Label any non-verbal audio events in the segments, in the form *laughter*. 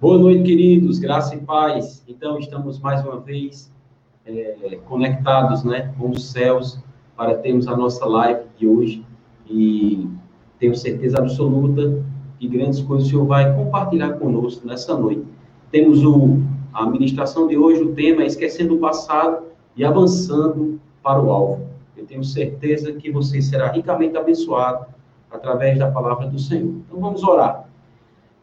Boa noite, queridos, graça e paz. Então, estamos mais uma vez é, conectados né, com os céus para termos a nossa live de hoje e tenho certeza absoluta que grandes coisas o Senhor vai compartilhar conosco nessa noite. Temos o, a ministração de hoje, o tema é Esquecendo o Passado e Avançando para o Alvo. Eu tenho certeza que você será ricamente abençoado através da palavra do Senhor. Então, vamos orar.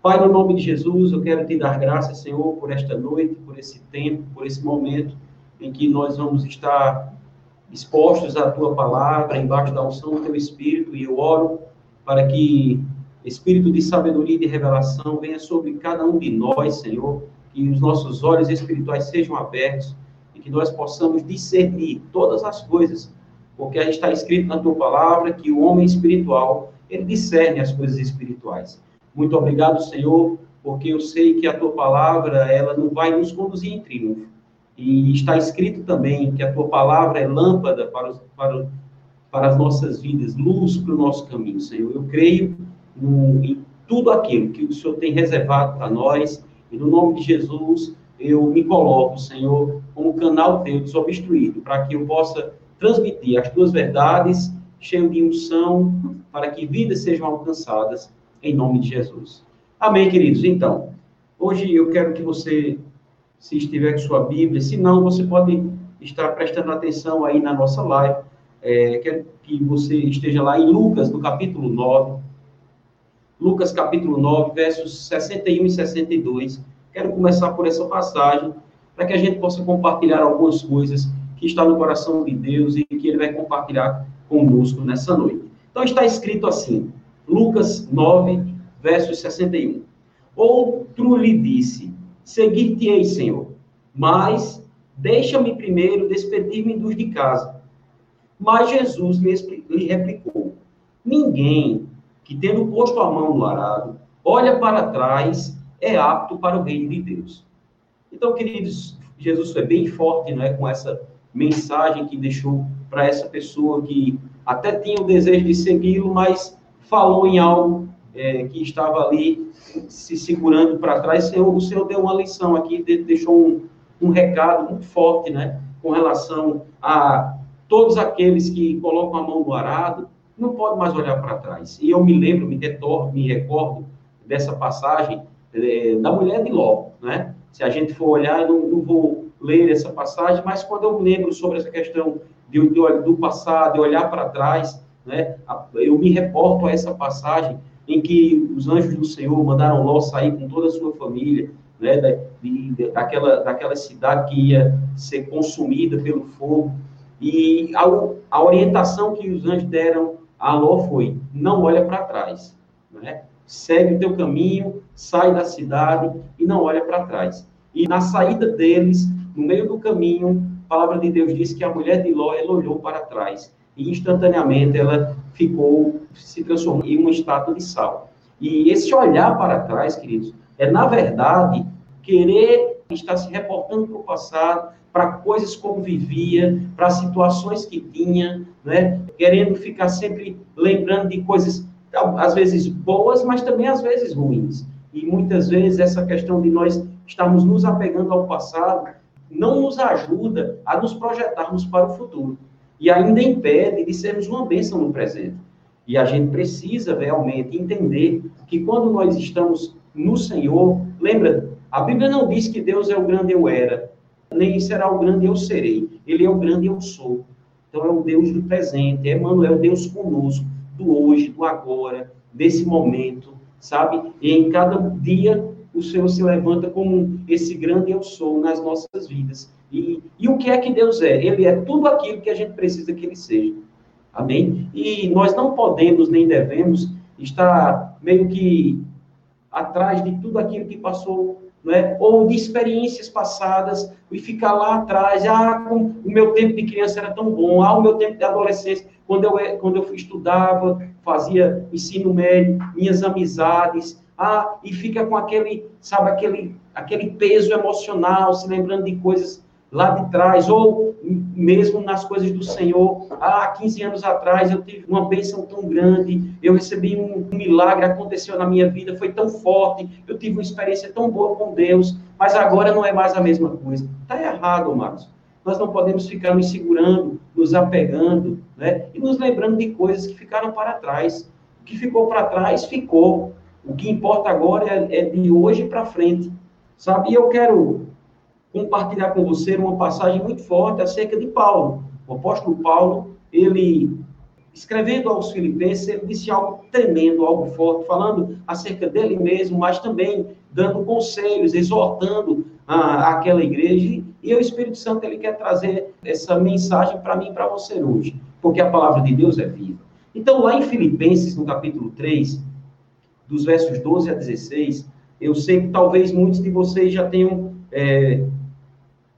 Pai, no nome de Jesus, eu quero te dar graças, Senhor, por esta noite, por esse tempo, por esse momento em que nós vamos estar expostos à tua palavra, embaixo da unção do teu Espírito, e eu oro para que Espírito de sabedoria e de revelação venha sobre cada um de nós, Senhor, que os nossos olhos espirituais sejam abertos e que nós possamos discernir todas as coisas, porque está escrito na tua palavra que o homem espiritual, ele discerne as coisas espirituais. Muito obrigado, Senhor, porque eu sei que a tua palavra, ela não vai nos conduzir em triunfo. E está escrito também que a tua palavra é lâmpada para, os, para, para as nossas vidas, luz para o nosso caminho, Senhor. Eu creio no, em tudo aquilo que o Senhor tem reservado para nós, e no nome de Jesus, eu me coloco, Senhor, como canal teu desobstruído, para que eu possa transmitir as tuas verdades, cheio de unção, para que vidas sejam alcançadas em nome de Jesus. Amém, queridos? Então, hoje eu quero que você, se estiver com sua Bíblia, se não, você pode estar prestando atenção aí na nossa live. É, quero que você esteja lá em Lucas, no capítulo 9. Lucas, capítulo 9, versos 61 e 62. Quero começar por essa passagem, para que a gente possa compartilhar algumas coisas que está no coração de Deus e que Ele vai compartilhar conosco nessa noite. Então, está escrito assim: Lucas 9, verso 61. Outro lhe disse: Seguir-te-ei, Senhor, mas deixa-me primeiro despedir-me dos de casa. Mas Jesus lhe replicou: Ninguém que, tendo posto a mão no arado, olha para trás, é apto para o reino de Deus. Então, queridos, Jesus foi bem forte não é, com essa mensagem que deixou para essa pessoa que até tinha o desejo de segui-lo, mas falou em algo é, que estava ali se segurando para trás. O Senhor, o Senhor deu uma lição aqui, deixou um, um recado muito forte, né? Com relação a todos aqueles que colocam a mão no arado, não pode mais olhar para trás. E eu me lembro, me, retorno, me recordo dessa passagem é, da mulher de Ló, né? Se a gente for olhar, eu não, não, vou ler essa passagem, mas quando eu lembro sobre essa questão de, de, do passado, de olhar para trás, né? Eu me reporto a essa passagem em que os anjos do Senhor mandaram Ló sair com toda a sua família, né? Da, de, daquela, daquela cidade que ia ser consumida pelo fogo. E a, a orientação que os anjos deram a Ló foi: não olha para trás, né? segue o teu caminho, sai da cidade e não olha para trás. E na saída deles, no meio do caminho, a palavra de Deus diz que a mulher de Ló ela olhou para trás e instantaneamente ela ficou, se transformou em uma estátua de sal. E esse olhar para trás, queridos, é na verdade querer estar se reportando para o passado, para coisas como vivia, para situações que tinha, né? querendo ficar sempre lembrando de coisas, às vezes boas, mas também às vezes ruins. E muitas vezes essa questão de nós estarmos nos apegando ao passado não nos ajuda a nos projetarmos para o futuro e ainda impede de sermos uma bênção no presente. E a gente precisa realmente entender que quando nós estamos no Senhor, lembra, a Bíblia não diz que Deus é o grande eu era, nem será o grande eu serei. Ele é o grande eu sou. Então é o Deus do presente, é Emmanuel, Deus conosco, do hoje, do agora, desse momento, sabe? E em cada dia o Senhor se levanta como esse grande eu sou nas nossas vidas. E, e o que é que Deus é? Ele é tudo aquilo que a gente precisa que ele seja. Amém? E nós não podemos nem devemos estar meio que atrás de tudo aquilo que passou, né? ou de experiências passadas, e ficar lá atrás. Ah, o meu tempo de criança era tão bom, ah, o meu tempo de adolescência, quando eu, quando eu estudava, fazia ensino médio, minhas amizades, ah, e fica com aquele, sabe, aquele, aquele peso emocional, se lembrando de coisas lá de trás, ou mesmo nas coisas do Senhor. Há 15 anos atrás eu tive uma bênção tão grande, eu recebi um milagre, aconteceu na minha vida, foi tão forte, eu tive uma experiência tão boa com Deus, mas agora não é mais a mesma coisa. Está errado, Marcos. Nós não podemos ficar nos segurando, nos apegando, né? E nos lembrando de coisas que ficaram para trás. O que ficou para trás, ficou. O que importa agora é, é de hoje para frente. Sabe? E eu quero compartilhar com você uma passagem muito forte acerca de Paulo. O apóstolo Paulo, ele, escrevendo aos filipenses, ele disse algo tremendo, algo forte, falando acerca dele mesmo, mas também dando conselhos, exortando a, aquela igreja. E o Espírito Santo, ele quer trazer essa mensagem para mim e para você hoje, porque a palavra de Deus é viva. Então, lá em Filipenses, no capítulo 3, dos versos 12 a 16, eu sei que talvez muitos de vocês já tenham é,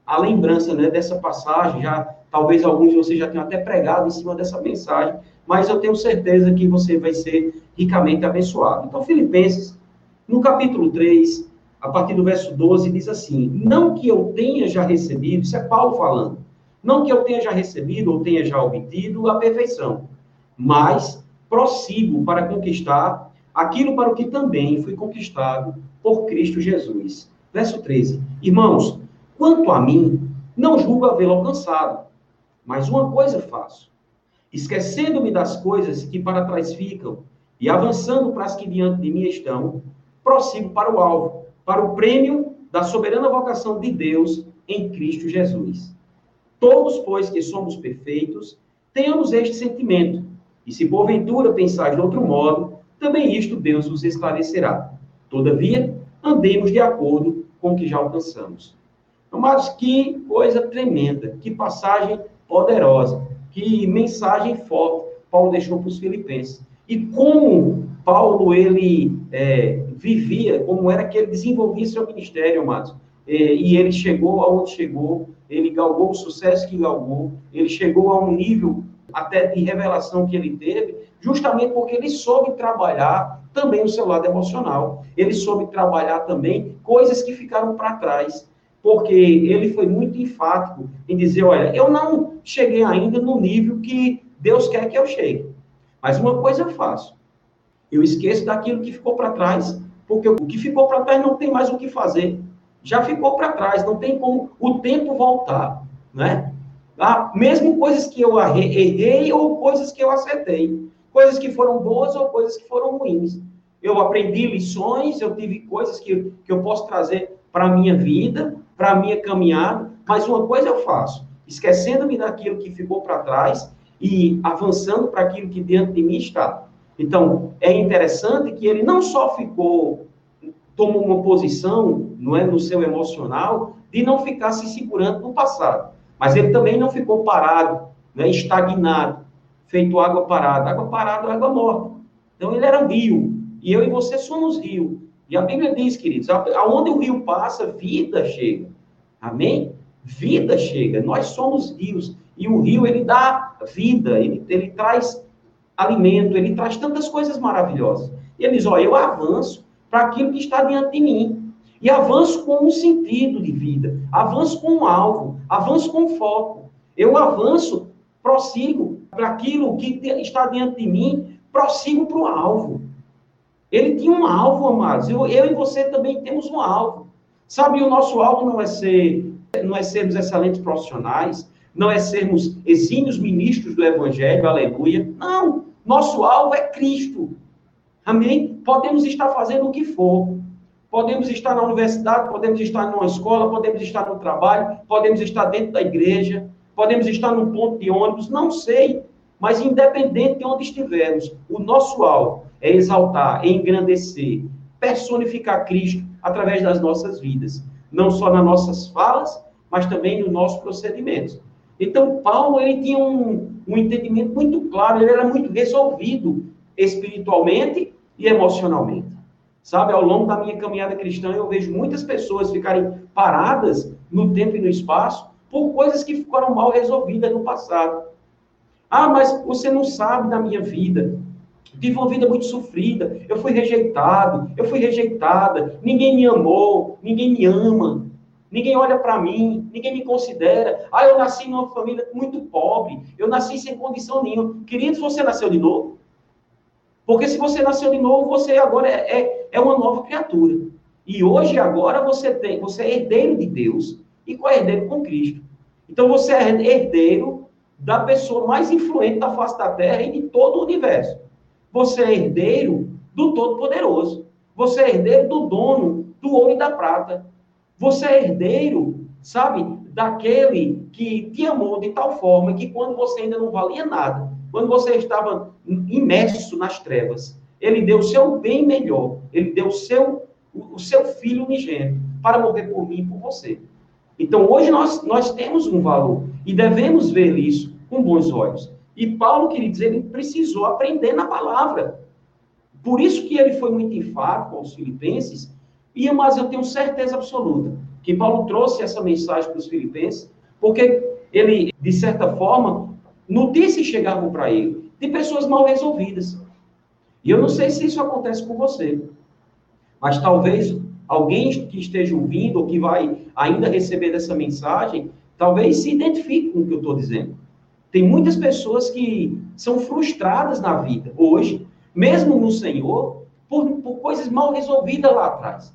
a lembrança né, dessa passagem, já talvez alguns de vocês já tenham até pregado em cima dessa mensagem, mas eu tenho certeza que você vai ser ricamente abençoado. Então, Filipenses, no capítulo 3, a partir do verso 12, diz assim: Não que eu tenha já recebido, isso é Paulo falando, não que eu tenha já recebido ou tenha já obtido a perfeição, mas prossigo para conquistar aquilo para o que também fui conquistado por Cristo Jesus. Verso 13: Irmãos, Quanto a mim, não julgo havê-lo alcançado, mas uma coisa faço: esquecendo-me das coisas que para trás ficam e avançando para as que diante de mim estão, prossigo para o alvo, para o prêmio da soberana vocação de Deus em Cristo Jesus. Todos, pois, que somos perfeitos, tenhamos este sentimento, e se porventura pensais de outro modo, também isto Deus vos esclarecerá. Todavia, andemos de acordo com o que já alcançamos. Mas que coisa tremenda, que passagem poderosa, que mensagem forte Paulo deixou para os filipenses. E como Paulo ele é, vivia, como era que ele desenvolvia seu ministério, amados. É, e ele chegou aonde chegou, ele galgou o sucesso que galgou, ele chegou a um nível até de revelação que ele teve, justamente porque ele soube trabalhar também o seu lado emocional. Ele soube trabalhar também coisas que ficaram para trás porque ele foi muito enfático em dizer: olha, eu não cheguei ainda no nível que Deus quer que eu chegue. Mas uma coisa eu faço: eu esqueço daquilo que ficou para trás, porque o que ficou para trás não tem mais o que fazer. Já ficou para trás, não tem como o tempo voltar, né? Ah, mesmo coisas que eu errei ou coisas que eu acertei, coisas que foram boas ou coisas que foram ruins. Eu aprendi lições, eu tive coisas que, que eu posso trazer para a minha vida, para a minha caminhada, mas uma coisa eu faço, esquecendo-me daquilo que ficou para trás e avançando para aquilo que dentro de mim está. Então, é interessante que ele não só ficou, tomou uma posição, não é, no seu emocional, de não ficar se segurando no passado, mas ele também não ficou parado, né, estagnado, feito água parada. Água parada é água morta. Então, ele era rio, e eu e você somos rio. E a Bíblia diz, queridos, aonde o rio passa, vida chega. Amém? Vida chega. Nós somos rios. E o rio, ele dá vida, ele, ele traz alimento, ele traz tantas coisas maravilhosas. E ele diz, ó, eu avanço para aquilo que está diante de mim. E avanço com um sentido de vida, avanço com um alvo, avanço com foco. Eu avanço, prossigo para aquilo que está diante de mim, prossigo para o alvo. Ele tinha um alvo, amados. Eu, eu e você também temos um alvo. Sabe, o nosso alvo não é ser, não é sermos excelentes profissionais, não é sermos exímios ministros do Evangelho, aleluia. Não, nosso alvo é Cristo. Amém? Podemos estar fazendo o que for. Podemos estar na universidade, podemos estar numa escola, podemos estar no trabalho, podemos estar dentro da igreja, podemos estar num ponto de ônibus, não sei. Mas independente de onde estivermos, o nosso alvo é exaltar, é engrandecer, personificar Cristo através das nossas vidas, não só nas nossas falas, mas também nos nossos procedimentos. Então, Paulo ele tinha um, um entendimento muito claro, ele era muito resolvido espiritualmente e emocionalmente. Sabe, ao longo da minha caminhada cristã, eu vejo muitas pessoas ficarem paradas no tempo e no espaço por coisas que ficaram mal resolvidas no passado. Ah, mas você não sabe da minha vida. Tive uma vida muito sofrida. Eu fui rejeitado, eu fui rejeitada. Ninguém me amou, ninguém me ama. ninguém olha para mim, ninguém me considera. Ah, eu nasci numa família muito pobre, eu nasci sem condição nenhuma. Queridos, você nasceu de novo? Porque se você nasceu de novo, você agora é, é, é uma nova criatura. E hoje, agora, você tem, você é herdeiro de Deus e co-herdeiro com Cristo. Então, você é herdeiro da pessoa mais influente da face da Terra e de todo o universo. Você é herdeiro do Todo-Poderoso. Você é herdeiro do dono do ouro e da prata. Você é herdeiro, sabe, daquele que te amou de tal forma que quando você ainda não valia nada, quando você estava imerso nas trevas, ele deu o seu bem melhor, ele deu o seu, o seu filho unigênito para morrer por mim e por você. Então, hoje nós, nós temos um valor e devemos ver isso com bons olhos. E Paulo, queridos, ele precisou aprender na palavra. Por isso que ele foi muito enfático aos filipenses, e mas eu tenho certeza absoluta que Paulo trouxe essa mensagem para os filipenses, porque ele, de certa forma, notícias chegavam para ele de pessoas mal resolvidas. E eu não sei se isso acontece com você, mas talvez alguém que esteja ouvindo ou que vai ainda receber dessa mensagem, talvez se identifique com o que eu estou dizendo. Tem muitas pessoas que são frustradas na vida hoje, mesmo no Senhor, por, por coisas mal resolvidas lá atrás.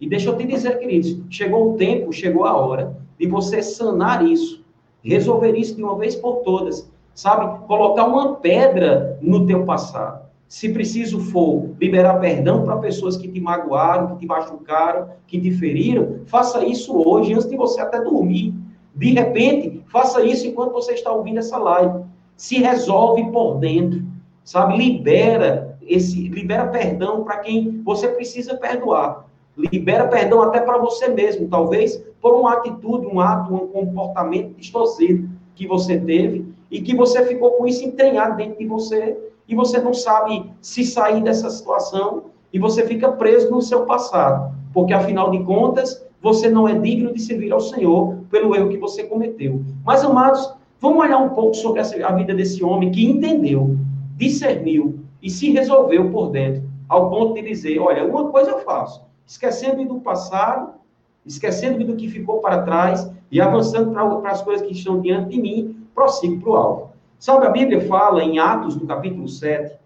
E deixa eu te dizer, queridos, chegou o tempo, chegou a hora de você sanar isso, resolver isso de uma vez por todas, sabe? Colocar uma pedra no teu passado. Se preciso for liberar perdão para pessoas que te magoaram, que te machucaram, que te feriram, faça isso hoje, antes de você até dormir. De repente, faça isso enquanto você está ouvindo essa live. Se resolve por dentro, sabe? Libera esse, libera perdão para quem você precisa perdoar. Libera perdão até para você mesmo, talvez por uma atitude, um ato, um comportamento distorcido que você teve e que você ficou com isso entranhado dentro de você e você não sabe se sair dessa situação e você fica preso no seu passado, porque afinal de contas você não é digno de servir ao Senhor pelo erro que você cometeu. Mas amados, vamos olhar um pouco sobre a vida desse homem que entendeu, discerniu e se resolveu por dentro, ao ponto de dizer: olha, uma coisa eu faço, esquecendo do passado, esquecendo do que ficou para trás e avançando para as coisas que estão diante de mim, prossigo para o alvo. Sabe, a Bíblia fala em Atos, no capítulo 7,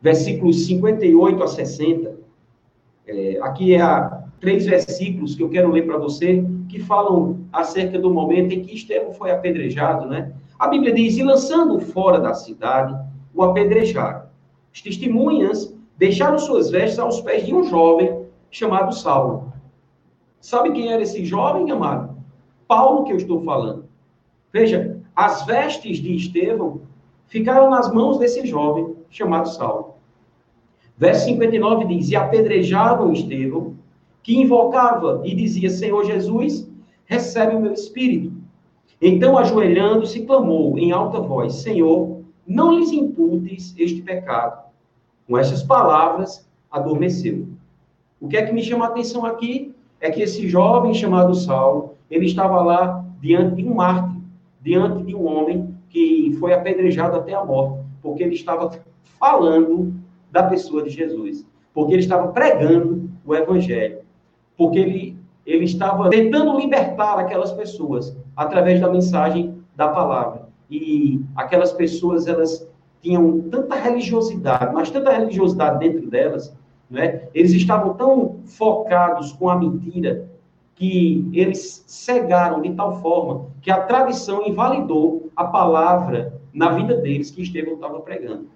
versículos 58 a 60. É, aqui é a, três versículos que eu quero ler para você, que falam acerca do momento em que Estevão foi apedrejado, né? A Bíblia diz: e lançando fora da cidade, o apedrejaram. As testemunhas deixaram suas vestes aos pés de um jovem chamado Saulo. Sabe quem era esse jovem, amado? Paulo que eu estou falando. Veja, as vestes de Estevão ficaram nas mãos desse jovem chamado Saulo. Verso 59 diz: E apedrejavam Estevão, que invocava e dizia: Senhor Jesus, recebe o meu espírito. Então, ajoelhando-se, clamou em alta voz: Senhor, não lhes imputes este pecado. Com essas palavras, adormeceu. O que é que me chama a atenção aqui é que esse jovem chamado Saulo, ele estava lá diante de um mártir, diante de um homem que foi apedrejado até a morte, porque ele estava falando da pessoa de Jesus, porque ele estava pregando o evangelho, porque ele, ele estava tentando libertar aquelas pessoas através da mensagem da palavra. E aquelas pessoas, elas tinham tanta religiosidade, mas tanta religiosidade dentro delas, né? eles estavam tão focados com a mentira, que eles cegaram de tal forma que a tradição invalidou a palavra na vida deles que Estevão estava pregando.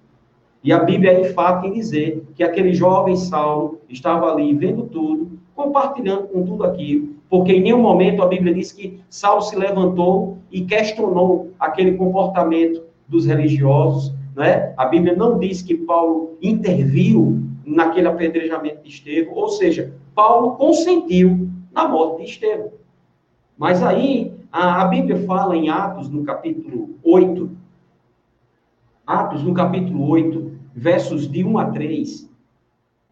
E a Bíblia é enfática em dizer que aquele jovem Saulo estava ali vendo tudo, compartilhando com tudo aquilo, porque em nenhum momento a Bíblia diz que Saulo se levantou e questionou aquele comportamento dos religiosos, né? A Bíblia não diz que Paulo interviu naquele apedrejamento de Estevão, ou seja, Paulo consentiu na morte de Estevão. Mas aí, a, a Bíblia fala em Atos, no capítulo 8, Atos, no capítulo 8, versos de 1 a 3,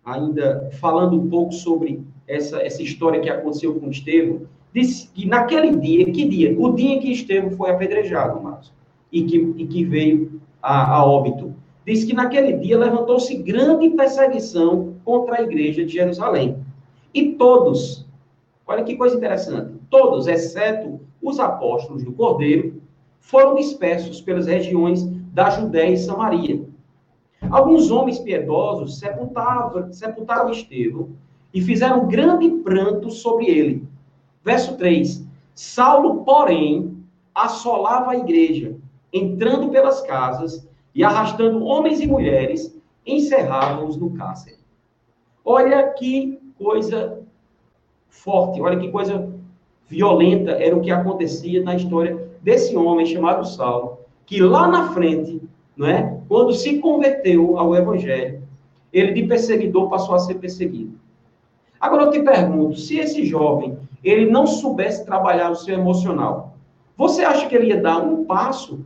ainda falando um pouco sobre essa, essa história que aconteceu com Estevão, diz que naquele dia, que dia? O dia em que Estevão foi apedrejado, Marcos, e que, e que veio a, a óbito. Diz que naquele dia levantou-se grande perseguição contra a igreja de Jerusalém. E todos, Olha que coisa interessante. Todos, exceto os apóstolos do Cordeiro, foram dispersos pelas regiões da Judéia e Samaria. Alguns homens piedosos sepultaram, sepultaram Estevão e fizeram grande pranto sobre ele. Verso 3: Saulo, porém, assolava a igreja, entrando pelas casas e arrastando homens e mulheres, encerrava-os no cárcere. Olha que coisa forte, olha que coisa violenta era o que acontecia na história desse homem chamado Saulo, que lá na frente, não é? Quando se converteu ao evangelho, ele de perseguidor passou a ser perseguido. Agora eu te pergunto, se esse jovem ele não soubesse trabalhar o seu emocional, você acha que ele ia dar um passo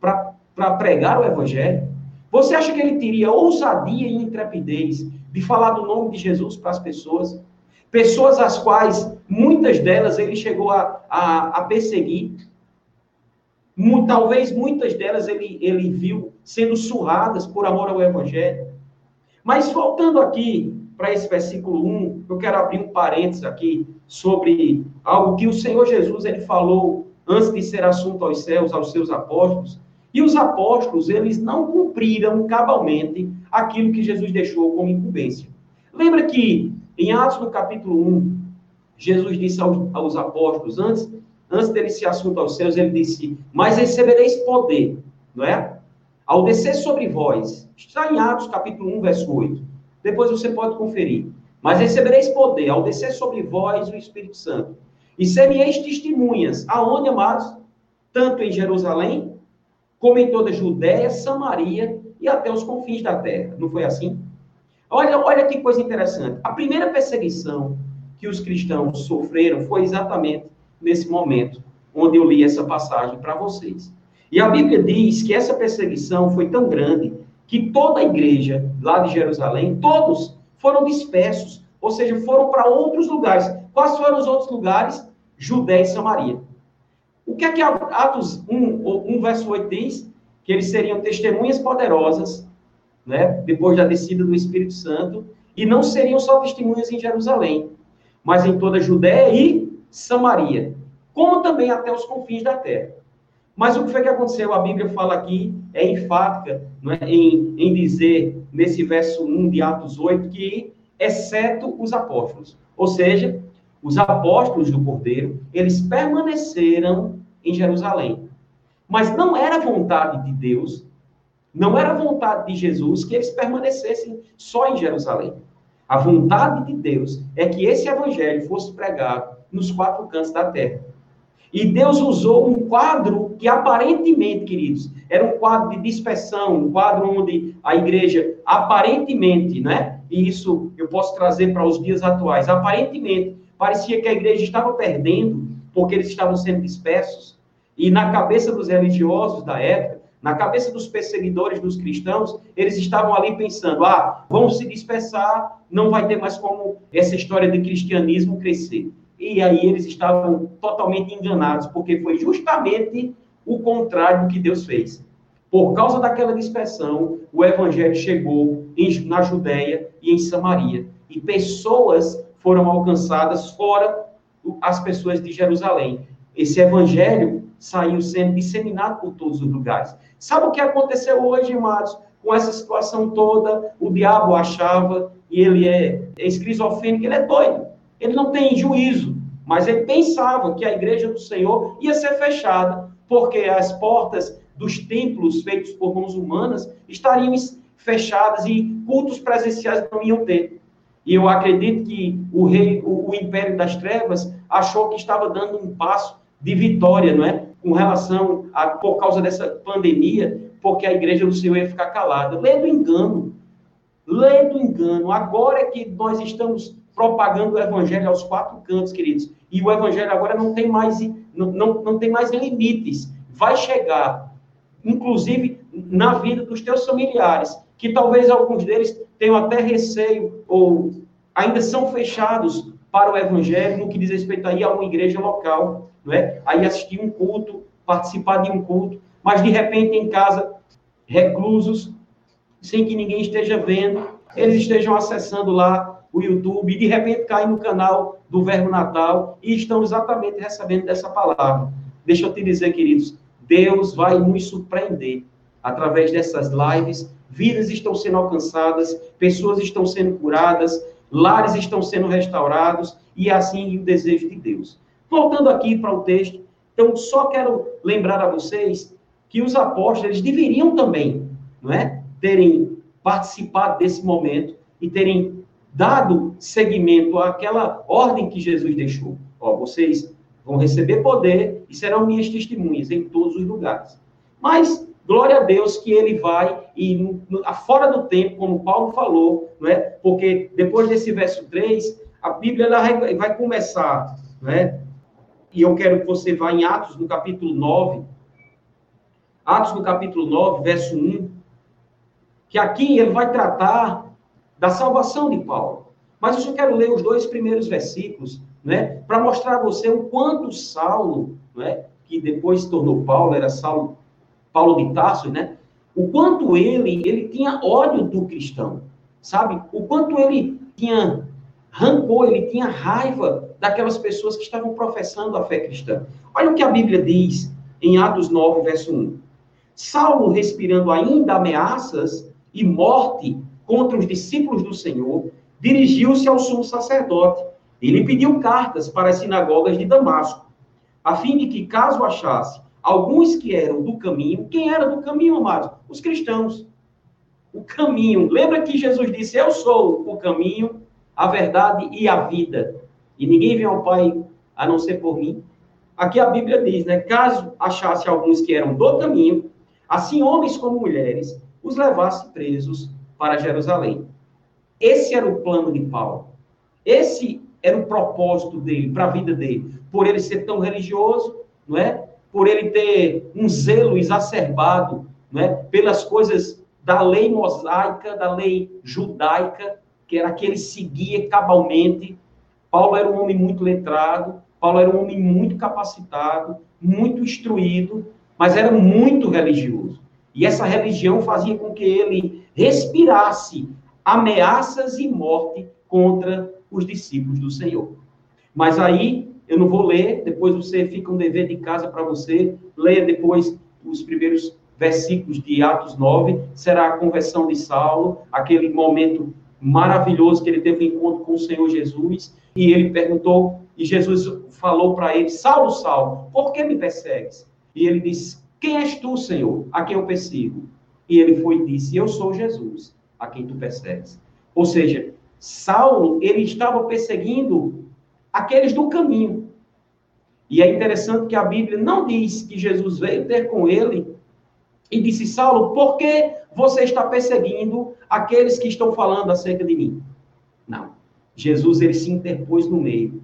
para pregar o evangelho? Você acha que ele teria ousadia e intrepidez de falar do nome de Jesus para as pessoas? Pessoas as quais, muitas delas, ele chegou a, a, a perseguir. Talvez muitas delas ele, ele viu sendo surradas por amor ao Evangelho. Mas voltando aqui para esse versículo 1, eu quero abrir um parênteses aqui sobre algo que o Senhor Jesus ele falou antes de ser assunto aos céus, aos seus apóstolos. E os apóstolos, eles não cumpriram cabalmente aquilo que Jesus deixou como incumbência. Lembra que em Atos, no capítulo 1, Jesus disse aos, aos apóstolos, antes, antes dele se assunto aos céus, ele disse: Mas recebereis poder, não é? Ao descer sobre vós, está em Atos, capítulo 1, verso 8. Depois você pode conferir. Mas recebereis poder ao descer sobre vós o Espírito Santo. E sereis testemunhas, aonde, amados? Tanto em Jerusalém, como em toda a Judéia, Samaria e até os confins da terra. Não foi assim? Olha, olha que coisa interessante. A primeira perseguição que os cristãos sofreram foi exatamente nesse momento onde eu li essa passagem para vocês. E a Bíblia diz que essa perseguição foi tão grande que toda a igreja lá de Jerusalém, todos foram dispersos, ou seja, foram para outros lugares. Quais foram os outros lugares? Judéia e Samaria. O que é que Atos 1, 1 verso 8 diz? Que eles seriam testemunhas poderosas né, depois da descida do Espírito Santo, e não seriam só testemunhas em Jerusalém, mas em toda a Judéia e Samaria, como também até os confins da terra. Mas o que foi que aconteceu? A Bíblia fala aqui, é enfática é, em, em dizer, nesse verso 1 de Atos 8, que exceto os apóstolos. Ou seja, os apóstolos do Cordeiro, eles permaneceram em Jerusalém. Mas não era vontade de Deus não era vontade de Jesus que eles permanecessem só em Jerusalém. A vontade de Deus é que esse evangelho fosse pregado nos quatro cantos da terra. E Deus usou um quadro que aparentemente, queridos, era um quadro de dispersão, um quadro onde a igreja aparentemente, né? E isso eu posso trazer para os dias atuais. Aparentemente, parecia que a igreja estava perdendo porque eles estavam sendo dispersos. E na cabeça dos religiosos da época, na cabeça dos perseguidores dos cristãos, eles estavam ali pensando: ah, vamos se dispersar, não vai ter mais como essa história de cristianismo crescer. E aí eles estavam totalmente enganados, porque foi justamente o contrário do que Deus fez. Por causa daquela dispersão, o evangelho chegou em, na Judéia e em Samaria. E pessoas foram alcançadas fora as pessoas de Jerusalém. Esse evangelho saiu sendo disseminado por todos os lugares. Sabe o que aconteceu hoje, amados? Com essa situação toda, o diabo achava, e ele é, esquizofrênico, ele é doido. Ele não tem juízo, mas ele pensava que a igreja do Senhor ia ser fechada, porque as portas dos templos feitos por mãos humanas estariam fechadas e cultos presenciais não iam ter. E eu acredito que o rei, o, o império das trevas, achou que estava dando um passo de vitória, não é? Com relação a, por causa dessa pandemia, porque a igreja do Senhor ia ficar calada. Lê do engano. Lê do engano. Agora é que nós estamos propagando o evangelho aos quatro cantos, queridos. E o evangelho agora não tem mais, não, não, não tem mais limites. Vai chegar, inclusive, na vida dos teus familiares, que talvez alguns deles tenham até receio ou ainda são fechados para o evangelho no que diz respeito aí a uma igreja local não é? Aí assistir um culto, participar de um culto, mas de repente em casa, reclusos, sem que ninguém esteja vendo, eles estejam acessando lá o YouTube, e de repente cai no canal do Verbo Natal e estão exatamente recebendo dessa palavra. Deixa eu te dizer, queridos, Deus vai nos surpreender através dessas lives. Vidas estão sendo alcançadas, pessoas estão sendo curadas, lares estão sendo restaurados, e é assim o desejo de Deus. Voltando aqui para o texto, então só quero lembrar a vocês que os apóstolos deveriam também, não é, terem participado desse momento e terem dado seguimento àquela ordem que Jesus deixou. Ó, vocês vão receber poder e serão minhas testemunhas em todos os lugares. Mas glória a Deus que ele vai e fora do tempo, como Paulo falou, não é? Porque depois desse verso 3, a Bíblia ela vai começar, não é? E eu quero que você vá em Atos no capítulo 9. Atos no capítulo 9, verso 1, que aqui ele vai tratar da salvação de Paulo. Mas eu só quero ler os dois primeiros versículos, né, para mostrar a você o quanto Saulo, né, que depois se tornou Paulo, era Saulo, Paulo de Tarso, né, o quanto ele, ele tinha ódio do cristão, sabe? O quanto ele tinha rancor, ele tinha raiva daquelas pessoas que estavam professando a fé cristã. Olha o que a Bíblia diz em Atos 9, verso 1. Saulo, respirando ainda ameaças e morte contra os discípulos do Senhor, dirigiu-se ao sumo sacerdote e lhe pediu cartas para as sinagogas de Damasco, a fim de que, caso achasse alguns que eram do caminho, quem era do caminho, amados? Os cristãos. O caminho. Lembra que Jesus disse: Eu sou o caminho, a verdade e a vida. E ninguém vem ao Pai a não ser por mim. Aqui a Bíblia diz, né? Caso achasse alguns que eram do caminho, assim homens como mulheres, os levasse presos para Jerusalém. Esse era o plano de Paulo. Esse era o propósito dele, para a vida dele. Por ele ser tão religioso, não é? Por ele ter um zelo exacerbado, não é? Pelas coisas da lei mosaica, da lei judaica, que era que ele seguia cabalmente. Paulo era um homem muito letrado, Paulo era um homem muito capacitado, muito instruído, mas era muito religioso. E essa religião fazia com que ele respirasse ameaças e morte contra os discípulos do Senhor. Mas aí eu não vou ler, depois você fica um dever de casa para você, leia depois os primeiros versículos de Atos 9, será a conversão de Saulo, aquele momento maravilhoso que ele teve um encontro com o Senhor Jesus, e ele perguntou, e Jesus falou para ele: Saulo, Saulo, por que me persegues? E ele disse: Quem és tu, Senhor, a quem eu persigo? E ele foi e disse: Eu sou Jesus, a quem tu persegues. Ou seja, Saulo, ele estava perseguindo aqueles do caminho. E é interessante que a Bíblia não diz que Jesus veio ter com ele e disse: Saulo, por que você está perseguindo aqueles que estão falando acerca de mim? Não. Jesus, ele se interpôs no meio.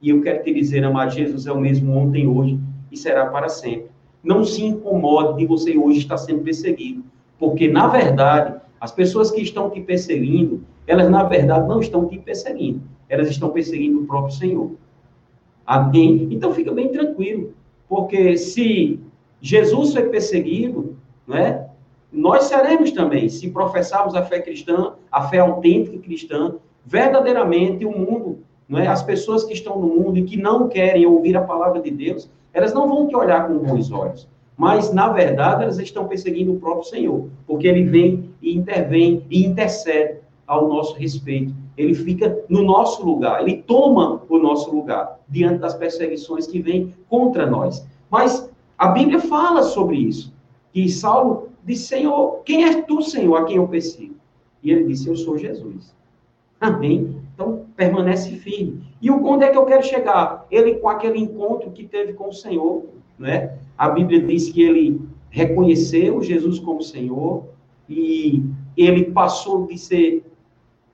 E eu quero te dizer, amado, Jesus é o mesmo ontem, hoje e será para sempre. Não se incomode de você hoje estar sendo perseguido. Porque, na verdade, as pessoas que estão te perseguindo, elas, na verdade, não estão te perseguindo. Elas estão perseguindo o próprio Senhor. Amém? Então, fica bem tranquilo. Porque se Jesus foi perseguido, né? Nós seremos também, se professarmos a fé cristã, a fé autêntica cristã, verdadeiramente o mundo, não é? As pessoas que estão no mundo e que não querem ouvir a palavra de Deus, elas não vão te olhar com bons olhos mas na verdade elas estão perseguindo o próprio Senhor, porque ele vem e intervém e intercede ao nosso respeito. Ele fica no nosso lugar, ele toma o nosso lugar diante das perseguições que vêm contra nós. Mas a Bíblia fala sobre isso. Que Saulo disse: Senhor, quem és tu, Senhor, a quem eu persigo? E ele disse: Eu sou Jesus. Amém? Então, permanece firme. E onde é que eu quero chegar? Ele com aquele encontro que teve com o Senhor, né? A Bíblia diz que ele reconheceu Jesus como Senhor e ele passou de ser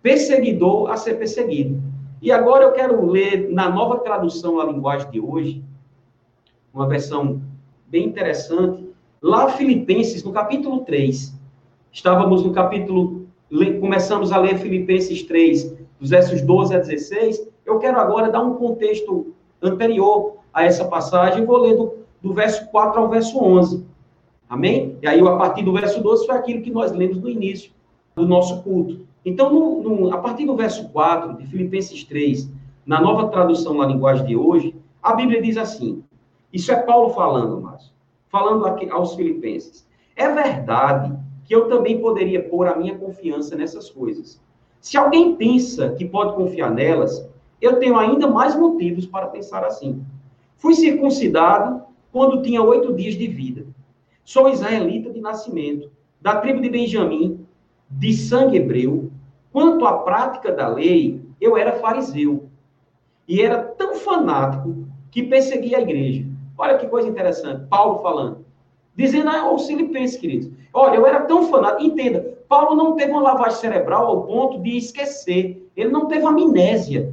perseguidor a ser perseguido. E agora eu quero ler na nova tradução à linguagem de hoje, uma versão bem interessante, lá Filipenses, no capítulo 3. Estávamos no capítulo, começamos a ler Filipenses 3, dos versos 12 a 16. Eu quero agora dar um contexto anterior a essa passagem, vou ler do do verso 4 ao verso 11. Amém? E aí, a partir do verso 12, foi aquilo que nós lemos no início do nosso culto. Então, no, no, a partir do verso 4 de Filipenses 3, na nova tradução na linguagem de hoje, a Bíblia diz assim: Isso é Paulo falando, Márcio, falando aqui aos Filipenses. É verdade que eu também poderia pôr a minha confiança nessas coisas. Se alguém pensa que pode confiar nelas, eu tenho ainda mais motivos para pensar assim. Fui circuncidado quando tinha oito dias de vida. Sou israelita de nascimento, da tribo de Benjamim, de sangue hebreu. Quanto à prática da lei, eu era fariseu. E era tão fanático que perseguia a igreja. Olha que coisa interessante, Paulo falando. Dizendo aos filipenses, queridos. Olha, eu era tão fanático. Entenda, Paulo não teve uma lavagem cerebral ao ponto de esquecer. Ele não teve amnésia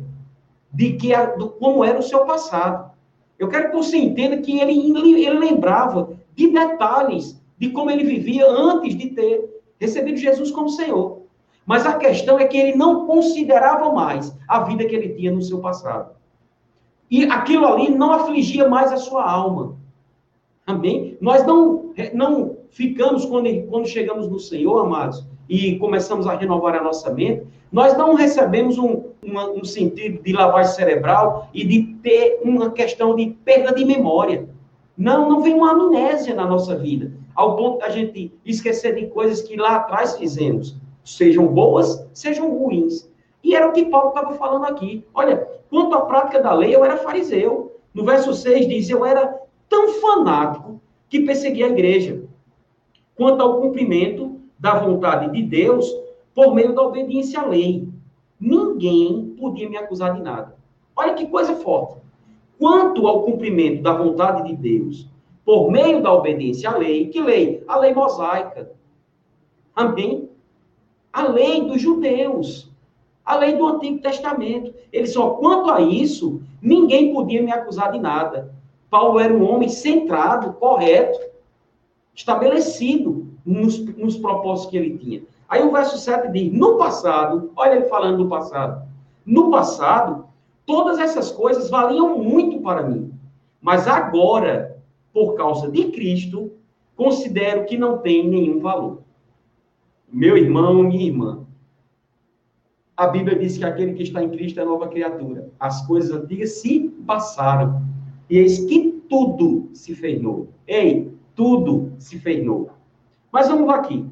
de que do, como era o seu passado. Eu quero que você entenda que ele, ele lembrava de detalhes de como ele vivia antes de ter recebido Jesus como Senhor. Mas a questão é que ele não considerava mais a vida que ele tinha no seu passado. E aquilo ali não afligia mais a sua alma. Amém? Nós não, não ficamos, quando, quando chegamos no Senhor, amados, e começamos a renovar a nossa mente, nós não recebemos um, um sentido de lavagem cerebral e de ter uma questão de perda de memória. Não, não vem uma amnésia na nossa vida, ao ponto da gente esquecer de coisas que lá atrás fizemos, sejam boas, sejam ruins. E era o que Paulo estava falando aqui. Olha, quanto à prática da lei, eu era fariseu. No verso 6 diz: Eu era tão fanático que perseguia a igreja. Quanto ao cumprimento da vontade de Deus por meio da obediência à lei. Ninguém podia me acusar de nada. Olha que coisa forte. Quanto ao cumprimento da vontade de Deus por meio da obediência à lei, que lei? A lei mosaica. Amém? A lei dos judeus. A lei do Antigo Testamento. Ele só, quanto a isso, ninguém podia me acusar de nada. Paulo era um homem centrado, correto, estabelecido nos, nos propósitos que ele tinha. Aí o verso 7 diz: No passado, olha ele falando do passado. No passado, todas essas coisas valiam muito para mim. Mas agora, por causa de Cristo, considero que não tem nenhum valor. Meu irmão, minha irmã, a Bíblia diz que aquele que está em Cristo é nova criatura. As coisas antigas se passaram. E eis que tudo se fez novo. Ei, tudo se fez novo. Mas vamos aqui.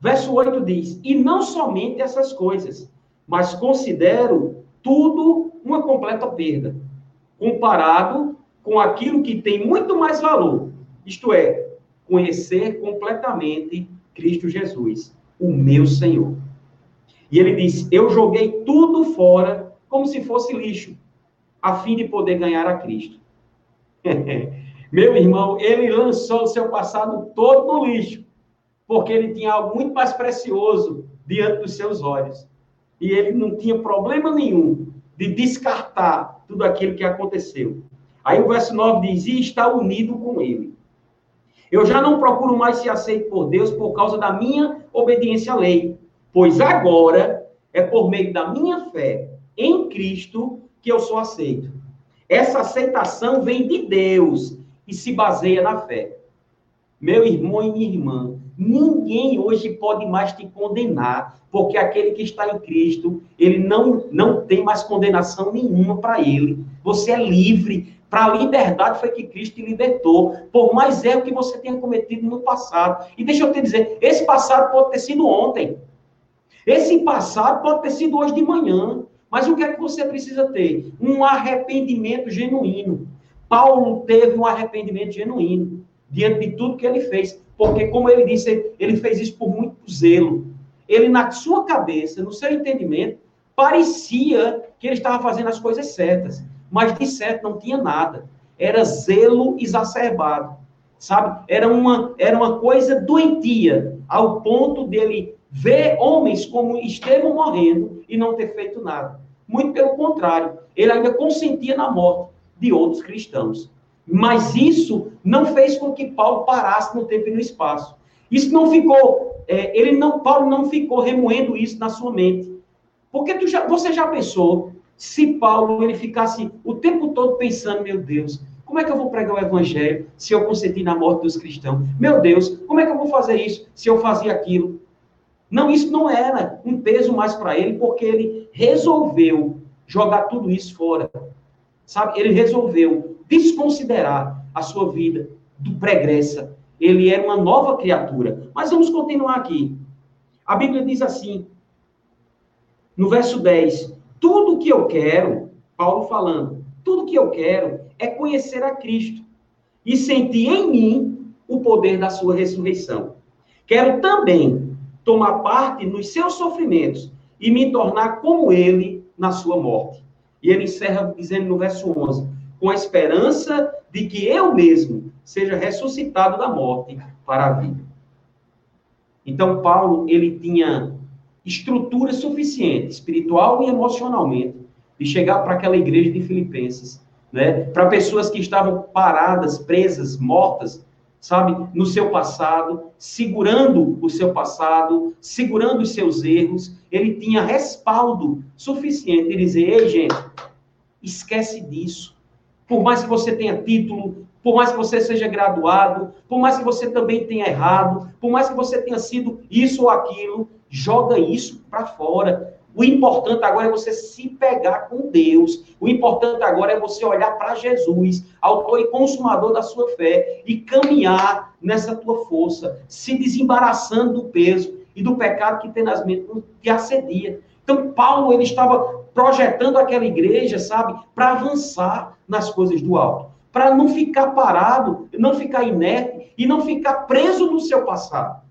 Verso 8 diz: E não somente essas coisas, mas considero tudo uma completa perda, comparado com aquilo que tem muito mais valor, isto é, conhecer completamente Cristo Jesus, o meu Senhor. E ele diz: Eu joguei tudo fora como se fosse lixo, a fim de poder ganhar a Cristo. *laughs* Meu irmão, ele lançou o seu passado todo no lixo, porque ele tinha algo muito mais precioso diante dos seus olhos. E ele não tinha problema nenhum de descartar tudo aquilo que aconteceu. Aí o verso 9 diz: E está unido com ele. Eu já não procuro mais ser aceito por Deus por causa da minha obediência à lei, pois agora é por meio da minha fé em Cristo que eu sou aceito. Essa aceitação vem de Deus e se baseia na fé. Meu irmão e minha irmã, ninguém hoje pode mais te condenar, porque aquele que está em Cristo, ele não, não tem mais condenação nenhuma para ele. Você é livre. Para a liberdade foi que Cristo te libertou, por mais erro que você tenha cometido no passado. E deixa eu te dizer, esse passado pode ter sido ontem. Esse passado pode ter sido hoje de manhã. Mas o que é que você precisa ter? Um arrependimento genuíno. Paulo teve um arrependimento genuíno diante de tudo que ele fez, porque, como ele disse, ele fez isso por muito zelo. Ele, na sua cabeça, no seu entendimento, parecia que ele estava fazendo as coisas certas, mas de certo não tinha nada. Era zelo exacerbado, sabe? Era uma, era uma coisa doentia, ao ponto dele ver homens como Estevão morrendo e não ter feito nada. Muito pelo contrário, ele ainda consentia na morte de outros cristãos. Mas isso não fez com que Paulo parasse no tempo e no espaço. Isso não ficou, é, ele não, Paulo não ficou remoendo isso na sua mente. Porque tu já, você já pensou se Paulo ele ficasse o tempo todo pensando, meu Deus, como é que eu vou pregar o evangelho se eu consentir na morte dos cristãos? Meu Deus, como é que eu vou fazer isso se eu fazia aquilo? Não, isso não era um peso mais para ele, porque ele resolveu jogar tudo isso fora. Sabe? Ele resolveu desconsiderar a sua vida do pregressa. Ele era uma nova criatura. Mas vamos continuar aqui. A Bíblia diz assim, no verso 10: Tudo que eu quero, Paulo falando, tudo que eu quero é conhecer a Cristo e sentir em mim o poder da sua ressurreição. Quero também tomar parte nos seus sofrimentos e me tornar como ele na sua morte. E ele encerra dizendo no verso 11: com a esperança de que eu mesmo seja ressuscitado da morte para a vida. Então, Paulo, ele tinha estrutura suficiente, espiritual e emocionalmente, de chegar para aquela igreja de Filipenses, né? para pessoas que estavam paradas, presas, mortas, sabe, no seu passado, segurando o seu passado, segurando os seus erros, ele tinha respaldo suficiente de dizer: ei, gente, esquece disso. Por mais que você tenha título, por mais que você seja graduado, por mais que você também tenha errado, por mais que você tenha sido isso ou aquilo, joga isso para fora. O importante agora é você se pegar com Deus. O importante agora é você olhar para Jesus, autor e consumador da sua fé, e caminhar nessa tua força, se desembaraçando do peso e do pecado que tenazmente te assedia. Então, Paulo, ele estava projetando aquela igreja, sabe, para avançar nas coisas do alto, para não ficar parado, não ficar inerte e não ficar preso no seu passado.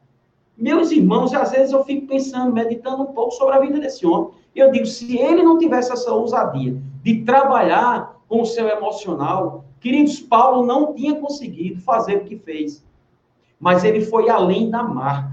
Meus irmãos, às vezes eu fico pensando, meditando um pouco sobre a vida desse homem. Eu digo, se ele não tivesse essa ousadia de trabalhar com o seu emocional, queridos, Paulo não tinha conseguido fazer o que fez. Mas ele foi além da marca.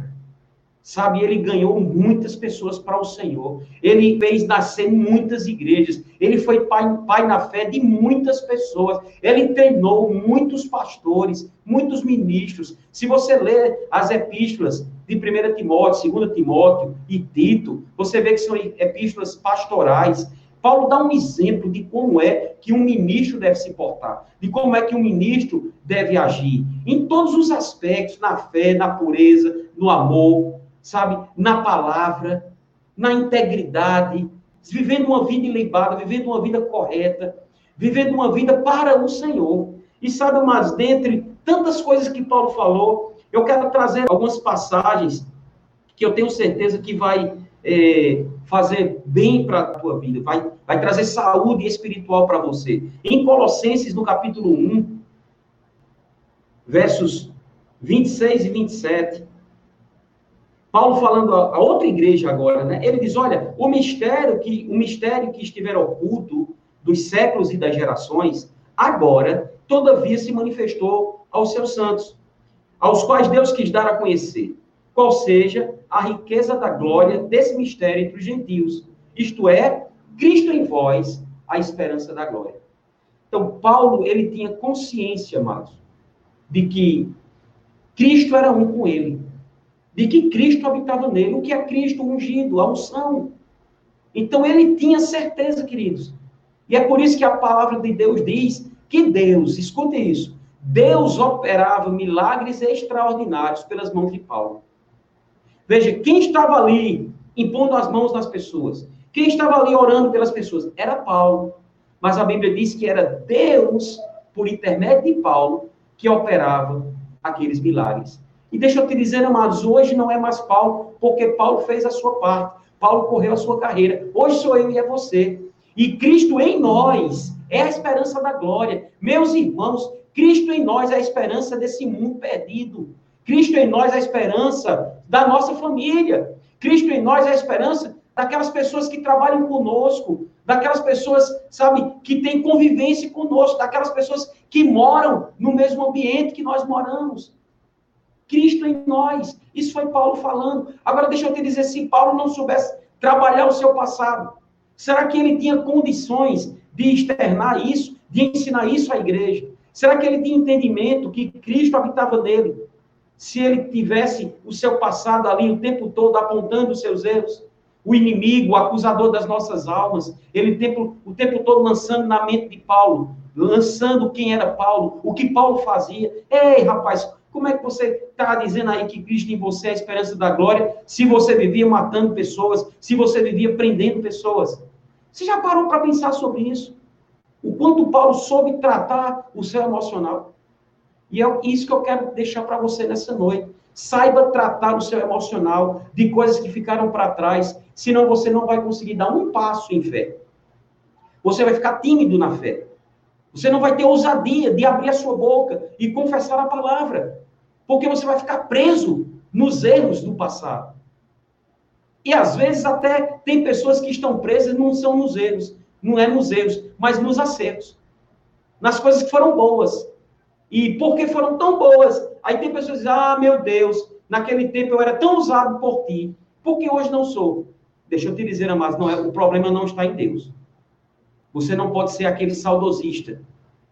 Sabe, ele ganhou muitas pessoas para o Senhor. Ele fez nascer muitas igrejas. Ele foi pai, pai na fé de muitas pessoas. Ele treinou muitos pastores, muitos ministros. Se você ler as epístolas de 1 Timóteo, 2 Timóteo e Tito, você vê que são epístolas pastorais. Paulo dá um exemplo de como é que um ministro deve se portar, de como é que um ministro deve agir, em todos os aspectos, na fé, na pureza, no amor, sabe, na palavra, na integridade, vivendo uma vida ilibada, vivendo uma vida correta, vivendo uma vida para o Senhor. E sabe, mas dentre tantas coisas que Paulo falou, eu quero trazer algumas passagens que eu tenho certeza que vai é, fazer bem para a tua vida, vai, vai trazer saúde espiritual para você. Em Colossenses, no capítulo 1, versos 26 e 27, Paulo falando a, outra igreja agora, né? Ele diz: olha, o mistério que o mistério que estiver oculto dos séculos e das gerações, agora, todavia se manifestou aos seus santos, aos quais Deus quis dar a conhecer, qual seja a riqueza da glória desse mistério entre os gentios, isto é, Cristo em vós, a esperança da glória. Então, Paulo, ele tinha consciência, amados, de que Cristo era um com ele de que Cristo habitava nele. O que é Cristo ungido? A unção. Então ele tinha certeza, queridos. E é por isso que a palavra de Deus diz que Deus, escute isso, Deus operava milagres extraordinários pelas mãos de Paulo. Veja, quem estava ali impondo as mãos nas pessoas? Quem estava ali orando pelas pessoas? Era Paulo. Mas a Bíblia diz que era Deus, por intermédio de Paulo, que operava aqueles milagres. E deixa eu te dizer, amados, hoje não é mais Paulo, porque Paulo fez a sua parte. Paulo correu a sua carreira. Hoje sou eu e é você. E Cristo em nós é a esperança da glória. Meus irmãos, Cristo em nós é a esperança desse mundo perdido. Cristo em nós é a esperança da nossa família. Cristo em nós é a esperança daquelas pessoas que trabalham conosco, daquelas pessoas, sabe, que têm convivência conosco, daquelas pessoas que moram no mesmo ambiente que nós moramos. Cristo em nós. Isso foi Paulo falando. Agora, deixa eu te dizer, se Paulo não soubesse trabalhar o seu passado, será que ele tinha condições de externar isso, de ensinar isso à igreja? Será que ele tinha entendimento que Cristo habitava nele? Se ele tivesse o seu passado ali o tempo todo apontando os seus erros, o inimigo, o acusador das nossas almas, ele o tempo, o tempo todo lançando na mente de Paulo, lançando quem era Paulo, o que Paulo fazia. Ei, rapaz, Como é que você está dizendo aí que Cristo em você é a esperança da glória, se você vivia matando pessoas, se você vivia prendendo pessoas? Você já parou para pensar sobre isso? O quanto Paulo soube tratar o seu emocional? E é isso que eu quero deixar para você nessa noite. Saiba tratar o seu emocional de coisas que ficaram para trás, senão você não vai conseguir dar um passo em fé. Você vai ficar tímido na fé. Você não vai ter ousadia de abrir a sua boca e confessar a palavra, porque você vai ficar preso nos erros do passado. E às vezes até tem pessoas que estão presas não são nos erros, não é nos erros, mas nos acertos. Nas coisas que foram boas. E porque foram tão boas, aí tem pessoas que dizem: "Ah, meu Deus, naquele tempo eu era tão usado por ti, porque hoje não sou". Deixa eu te dizer, amados, não é, o problema não está em Deus. Você não pode ser aquele saudosista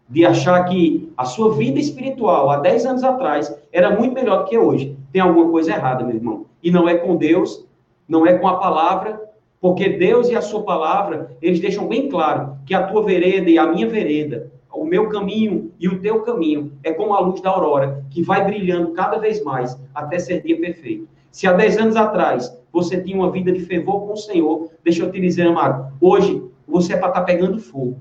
de achar que a sua vida espiritual há 10 anos atrás era muito melhor do que hoje. Tem alguma coisa errada, meu irmão. E não é com Deus, não é com a palavra, porque Deus e a sua palavra, eles deixam bem claro que a tua vereda e a minha vereda, o meu caminho e o teu caminho é como a luz da aurora, que vai brilhando cada vez mais até ser dia perfeito. Se há 10 anos atrás você tinha uma vida de fervor com o Senhor, deixa eu te dizer, amado, hoje você é para estar tá pegando fogo.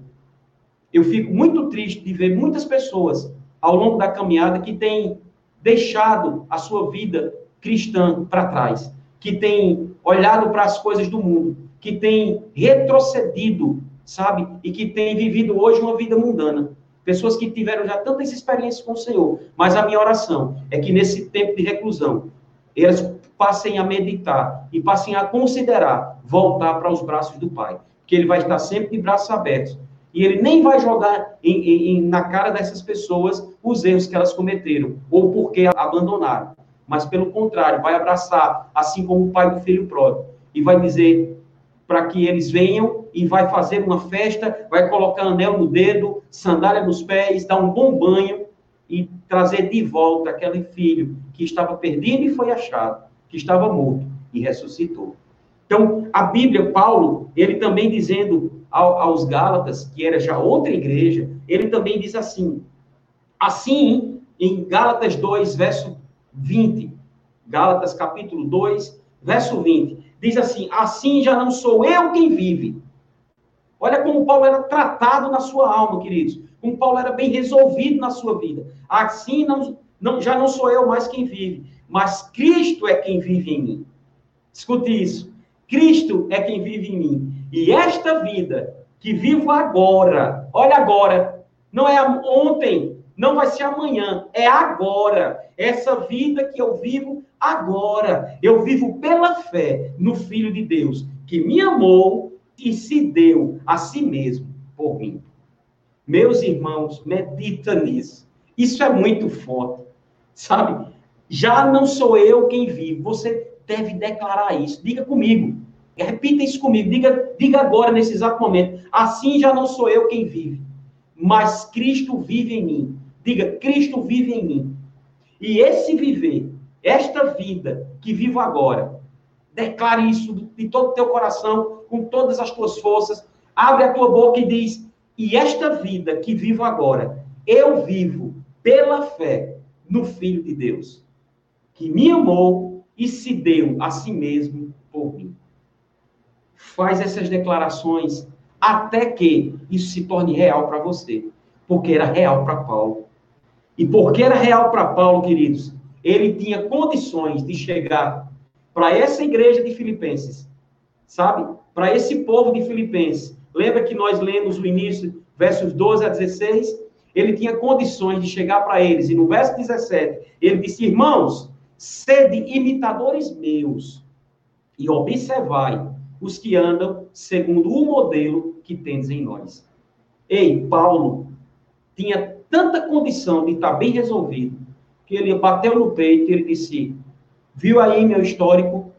Eu fico muito triste de ver muitas pessoas ao longo da caminhada que têm deixado a sua vida cristã para trás, que têm olhado para as coisas do mundo, que têm retrocedido, sabe? E que têm vivido hoje uma vida mundana. Pessoas que tiveram já tantas experiências com o Senhor. Mas a minha oração é que nesse tempo de reclusão, elas passem a meditar e passem a considerar voltar para os braços do Pai que ele vai estar sempre de braços abertos. E ele nem vai jogar em, em, na cara dessas pessoas os erros que elas cometeram, ou porque abandonaram. Mas, pelo contrário, vai abraçar, assim como o pai do filho pródigo, e vai dizer para que eles venham e vai fazer uma festa, vai colocar anel no dedo, sandália nos pés, dar um bom banho e trazer de volta aquele filho que estava perdido e foi achado, que estava morto e ressuscitou. Então, a Bíblia, Paulo, ele também dizendo aos Gálatas, que era já outra igreja, ele também diz assim: assim, em Gálatas 2, verso 20, Gálatas capítulo 2, verso 20, diz assim: assim já não sou eu quem vive. Olha como Paulo era tratado na sua alma, queridos. Como Paulo era bem resolvido na sua vida. Assim não, não, já não sou eu mais quem vive, mas Cristo é quem vive em mim. Escute isso. Cristo é quem vive em mim. E esta vida que vivo agora, olha agora, não é ontem, não vai ser amanhã, é agora. Essa vida que eu vivo agora, eu vivo pela fé no Filho de Deus, que me amou e se deu a si mesmo por mim. Meus irmãos, medita nisso. Isso é muito forte, sabe? Já não sou eu quem vive, você deve declarar isso. Diga comigo. Repita isso comigo. Diga, diga agora, nesse exato momento. Assim já não sou eu quem vive, mas Cristo vive em mim. Diga, Cristo vive em mim. E esse viver, esta vida que vivo agora, declare isso de todo o teu coração, com todas as tuas forças. Abre a tua boca e diz: E esta vida que vivo agora, eu vivo pela fé no Filho de Deus, que me amou e se deu a si mesmo por mim. Faz essas declarações até que isso se torne real para você, porque era real para Paulo. E porque era real para Paulo, queridos, ele tinha condições de chegar para essa igreja de Filipenses, sabe? Para esse povo de Filipenses. Lembra que nós lemos o início, versos 12 a 16? Ele tinha condições de chegar para eles. E no verso 17, ele disse: Irmãos, sede imitadores meus e observai os que andam segundo o modelo que tendes em nós. Ei, Paulo tinha tanta condição de estar bem resolvido, que ele bateu no peito e ele disse: Viu aí meu histórico?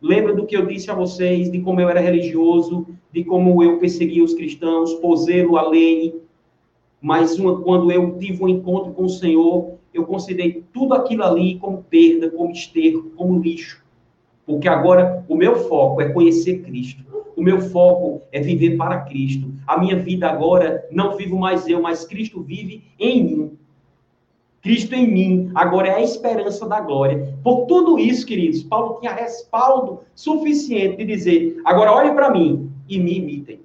Lembra do que eu disse a vocês, de como eu era religioso, de como eu perseguia os cristãos, poselo a lei. Mas uma, quando eu tive um encontro com o Senhor, eu considerei tudo aquilo ali como perda, como esterco, como lixo. Porque agora o meu foco é conhecer Cristo. O meu foco é viver para Cristo. A minha vida agora não vivo mais eu, mas Cristo vive em mim. Cristo em mim, agora é a esperança da glória. Por tudo isso, queridos, Paulo tinha respaldo suficiente de dizer: agora olhe para mim e me imitem.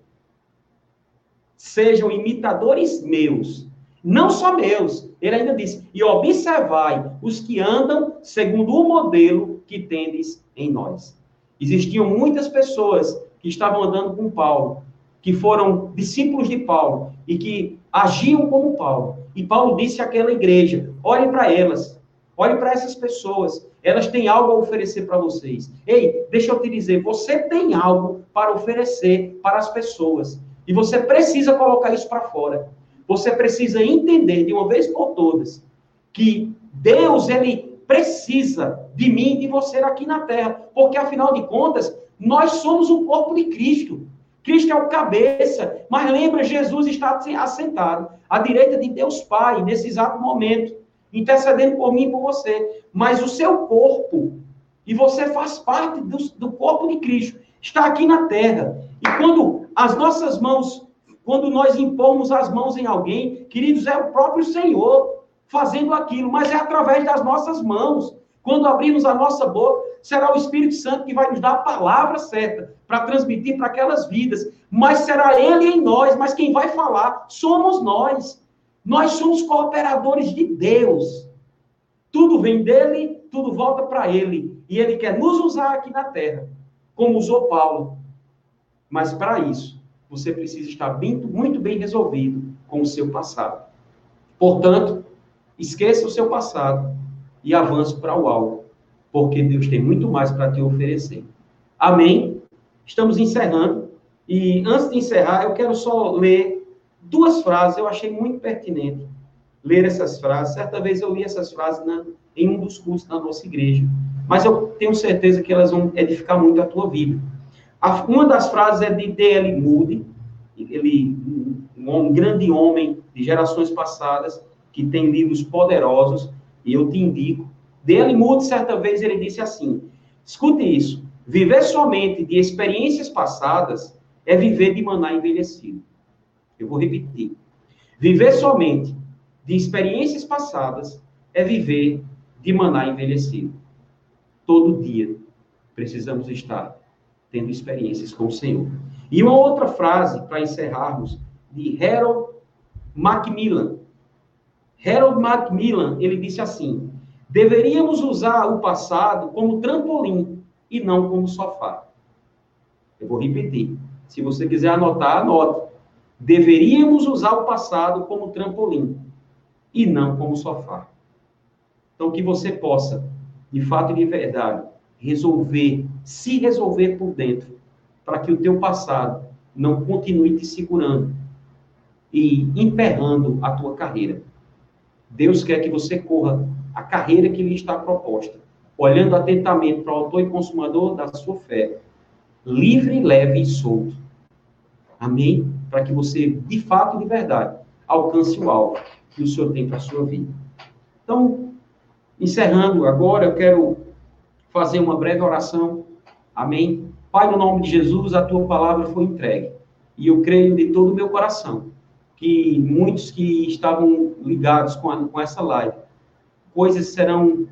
Sejam imitadores meus, não só meus. Ele ainda disse: e observai os que andam segundo o modelo que tendes em nós. Existiam muitas pessoas que estavam andando com Paulo, que foram discípulos de Paulo e que agiam como Paulo. E Paulo disse àquela igreja: olhe para elas, olhe para essas pessoas, elas têm algo a oferecer para vocês. Ei, deixa eu te dizer, você tem algo para oferecer para as pessoas. E você precisa colocar isso para fora. Você precisa entender de uma vez por todas que Deus, ele precisa de mim e de você aqui na terra, porque afinal de contas, nós somos o corpo de Cristo. Cristo é o cabeça, mas lembra, Jesus está assentado à direita de Deus Pai, nesse exato momento, intercedendo por mim e por você. Mas o seu corpo, e você faz parte do, do corpo de Cristo, está aqui na terra. E quando as nossas mãos, quando nós impomos as mãos em alguém, queridos, é o próprio Senhor fazendo aquilo, mas é através das nossas mãos. Quando abrimos a nossa boca, será o Espírito Santo que vai nos dar a palavra certa para transmitir para aquelas vidas. Mas será Ele em nós, mas quem vai falar somos nós. Nós somos cooperadores de Deus. Tudo vem dele, tudo volta para Ele. E Ele quer nos usar aqui na terra, como usou Paulo. Mas para isso, você precisa estar bem, muito bem resolvido com o seu passado. Portanto, esqueça o seu passado e avance para o alvo, porque Deus tem muito mais para te oferecer. Amém? Estamos encerrando. E antes de encerrar, eu quero só ler duas frases, eu achei muito pertinente ler essas frases. Certa vez eu li essas frases na, em um dos cursos da nossa igreja, mas eu tenho certeza que elas vão edificar muito a tua vida. Uma das frases é de D.L. Moody, ele, um, grande homem de gerações passadas, que tem livros poderosos, e eu te indico. Dele Moody, certa vez, ele disse assim: escute isso. Viver somente de experiências passadas é viver de maná envelhecido. Eu vou repetir. Viver somente de experiências passadas é viver de maná envelhecido. Todo dia precisamos estar tendo experiências com o Senhor. E uma outra frase para encerrarmos de Harold Macmillan. Harold Macmillan, ele disse assim: deveríamos usar o passado como trampolim e não como sofá. Eu vou repetir. Se você quiser anotar, anote. Deveríamos usar o passado como trampolim e não como sofá. Então, que você possa, de fato e de verdade, resolver, se resolver por dentro, para que o teu passado não continue te segurando e emperrando a tua carreira. Deus quer que você corra a carreira que lhe está proposta, olhando atentamente para o autor e consumador da sua fé, livre, leve e solto. Amém? Para que você, de fato e de verdade, alcance o alvo que o Senhor tem para a sua vida. Então, encerrando agora, eu quero fazer uma breve oração. Amém? Pai, no nome de Jesus, a tua palavra foi entregue. E eu creio de todo o meu coração que muitos que estavam ligados com, a, com essa live, coisas serão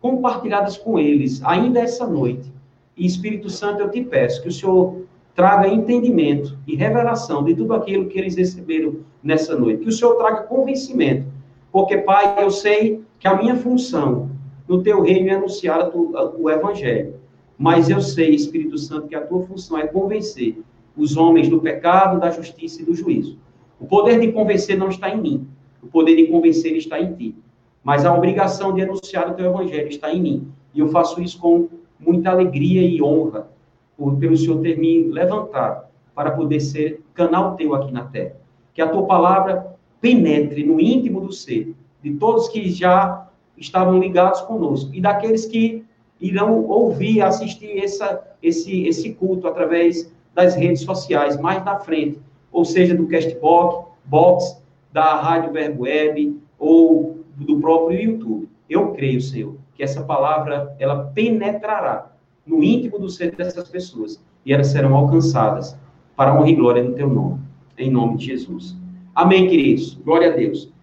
compartilhadas com eles ainda essa noite. E Espírito Santo, eu te peço que o Senhor traga entendimento e revelação de tudo aquilo que eles receberam nessa noite. Que o Senhor traga convencimento. Porque, Pai, eu sei que a minha função no teu reino é anunciar o evangelho. Mas eu sei, Espírito Santo, que a tua função é convencer os homens do pecado, da justiça e do juízo. O poder de convencer não está em mim. O poder de convencer está em ti. Mas a obrigação de anunciar o teu evangelho está em mim. E eu faço isso com muita alegria e honra por, pelo Senhor ter me levantado para poder ser canal teu aqui na terra. Que a tua palavra penetre no íntimo do ser de todos que já estavam ligados conosco e daqueles que irão ouvir, assistir essa, esse, esse culto através das redes sociais mais na frente ou seja do Castbox, box, da Rádio Verbo Web ou do próprio YouTube. Eu creio, Senhor, que essa palavra ela penetrará no íntimo do ser dessas pessoas e elas serão alcançadas para honra e glória no teu nome. Em nome de Jesus. Amém, queridos. Glória a Deus.